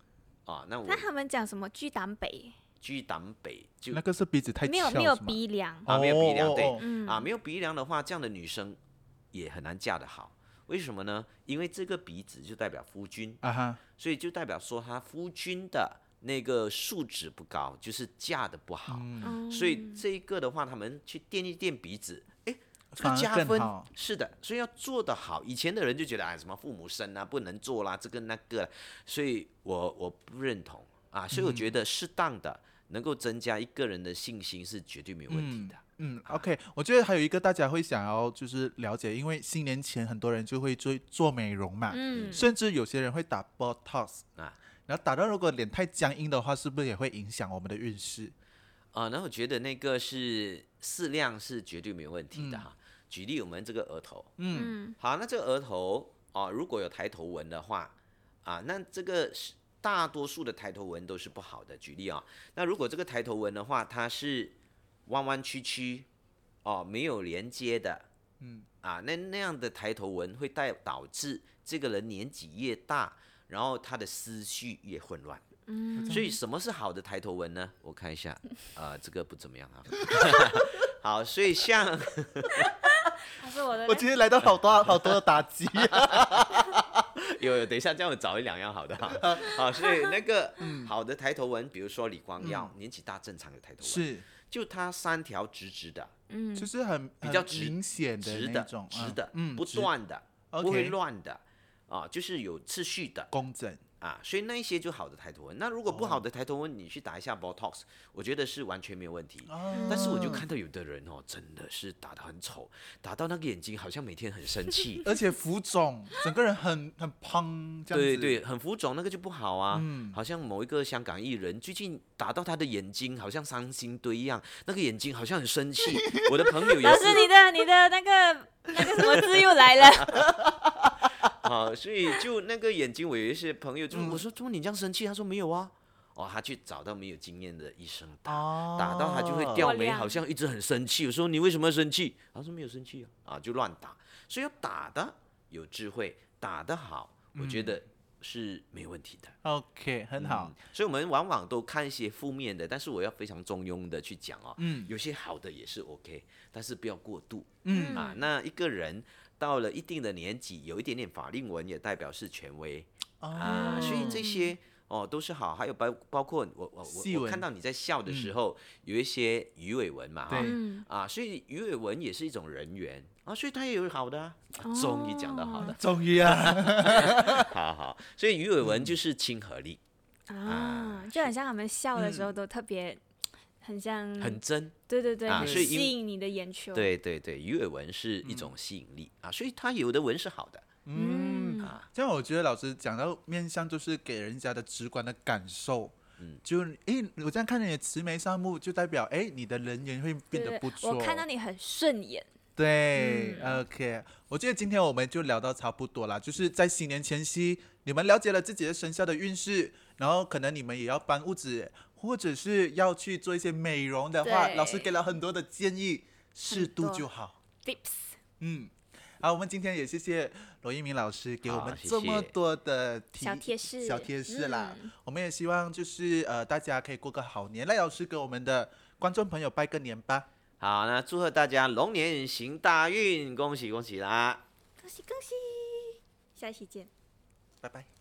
啊，那我那他们讲什么？居胆北？居胆北就那个是鼻子太翘没有没有鼻梁，啊没有鼻梁对。啊，没有鼻梁的话，这样的女生也很难嫁得好。为什么呢？因为这个鼻子就代表夫君，啊哈，所以就代表说她夫君的那个素质不高，就是嫁的不好。所以这一个的话，他们去垫一垫鼻子，哎，这反而个加分。是的，所以要做得好。以前的人就觉得哎，什么父母生啊，不能做啦，这个那个，所以我我不认同啊。所以我觉得适当的能够增加一个人的信心是绝对没有问题的。嗯，OK，我觉得还有一个大家会想要就是了解，因为新年前很多人就会做做美容嘛，嗯，甚至有些人会打 Botox 啊，然后打到如果脸太僵硬的话，是不是也会影响我们的运势？啊，那我觉得那个是适量是绝对没有问题的哈。举例我们这个额头，嗯嗯好，那这个额头啊，如果有抬头纹的话，啊，那这个是大多数的抬头纹都是不好的。举例啊，那如果这个抬头纹的话，它是弯弯曲曲，哦，没有连接的，嗯，啊，那那样的抬头纹会带导致这个人年纪越大，然后他的思绪越混乱。嗯，所以什么是好的抬头纹呢？我看一下，呃，这个不怎么样啊。<laughs> 好，所以像 <laughs> 他是我的我今天来到好多 <laughs> 好多的打击，<laughs> 有有，等一下，这样我找一两样好的哈。好，所以那个好的抬头纹，比如说李光耀，年纪大正常有抬头纹，是，就他三条直直的，嗯。就是很很比较直明显的直的那种，直的，嗯，不断的，不会乱的，啊，就是有次序的。工整，啊，所以那一些就好的抬头纹。那如果不好的抬头纹，你去打一下 Botox，我觉得是完全没有问题。但是我就看到有的人哦，真的是打的很丑，打到那个眼睛好像每天很生气。<laughs> 而且浮肿，整个人很很胖，这样子。对对，很浮肿，那个就不好啊。好像某一个香港艺人最近打到他的眼睛，好像伤心堆一样，那个眼睛好像很生气。我的朋友也是老师，你的你的那个那个什么字又来了。<laughs> 啊，所以就那个眼睛，我有一些朋友就我说，怎么你这样生气？他说没有啊。哦，他去找到没有经验的医生打，打到他就会掉眉，好像一直很生气。我说你为什么要生气？他说没有生气啊，啊就乱打。所以要打的有智慧，打得好，我觉得是没问题的。OK，很好。所以我们往往都看一些负面的，但是我要非常中庸的去讲哦。嗯，有些好的也是 OK，但是不要过度。嗯啊，那一个人。到了一定的年纪，有一点点法令纹也代表是权威啊，所以这些哦都是好。还有包包括我我我我看到你在笑的时候有一些鱼尾纹嘛哈啊，所以鱼尾纹也是一种人缘啊，所以它也有好的啊。终于讲到好的，<laughs> 终于啊，<laughs> 好好，所以鱼尾纹就是亲和力啊，就很像他们笑的时候都特别。很像，很真，对对对，所以吸引你的眼球。对对对，鱼尾纹是一种吸引力啊，所以它有的纹是好的。嗯啊，这样我觉得老师讲到面相，就是给人家的直观的感受。嗯，就哎，我这样看着你慈眉善目，就代表哎，你的人缘会变得不错。我看到你很顺眼。对，OK，我觉得今天我们就聊到差不多了，就是在新年前夕，你们了解了自己的生肖的运势，然后可能你们也要搬屋子。或者是要去做一些美容的话，老师给了很多的建议，适度就好。Tips，嗯，好，我们今天也谢谢罗一鸣老师给我们这么多的小贴士，小贴士啦。我们也希望就是呃，大家可以过个好年。赖老师给我们的观众朋友拜个年吧。好，那祝贺大家龙年行大运，恭喜恭喜啦！恭喜恭喜，下期见，拜拜。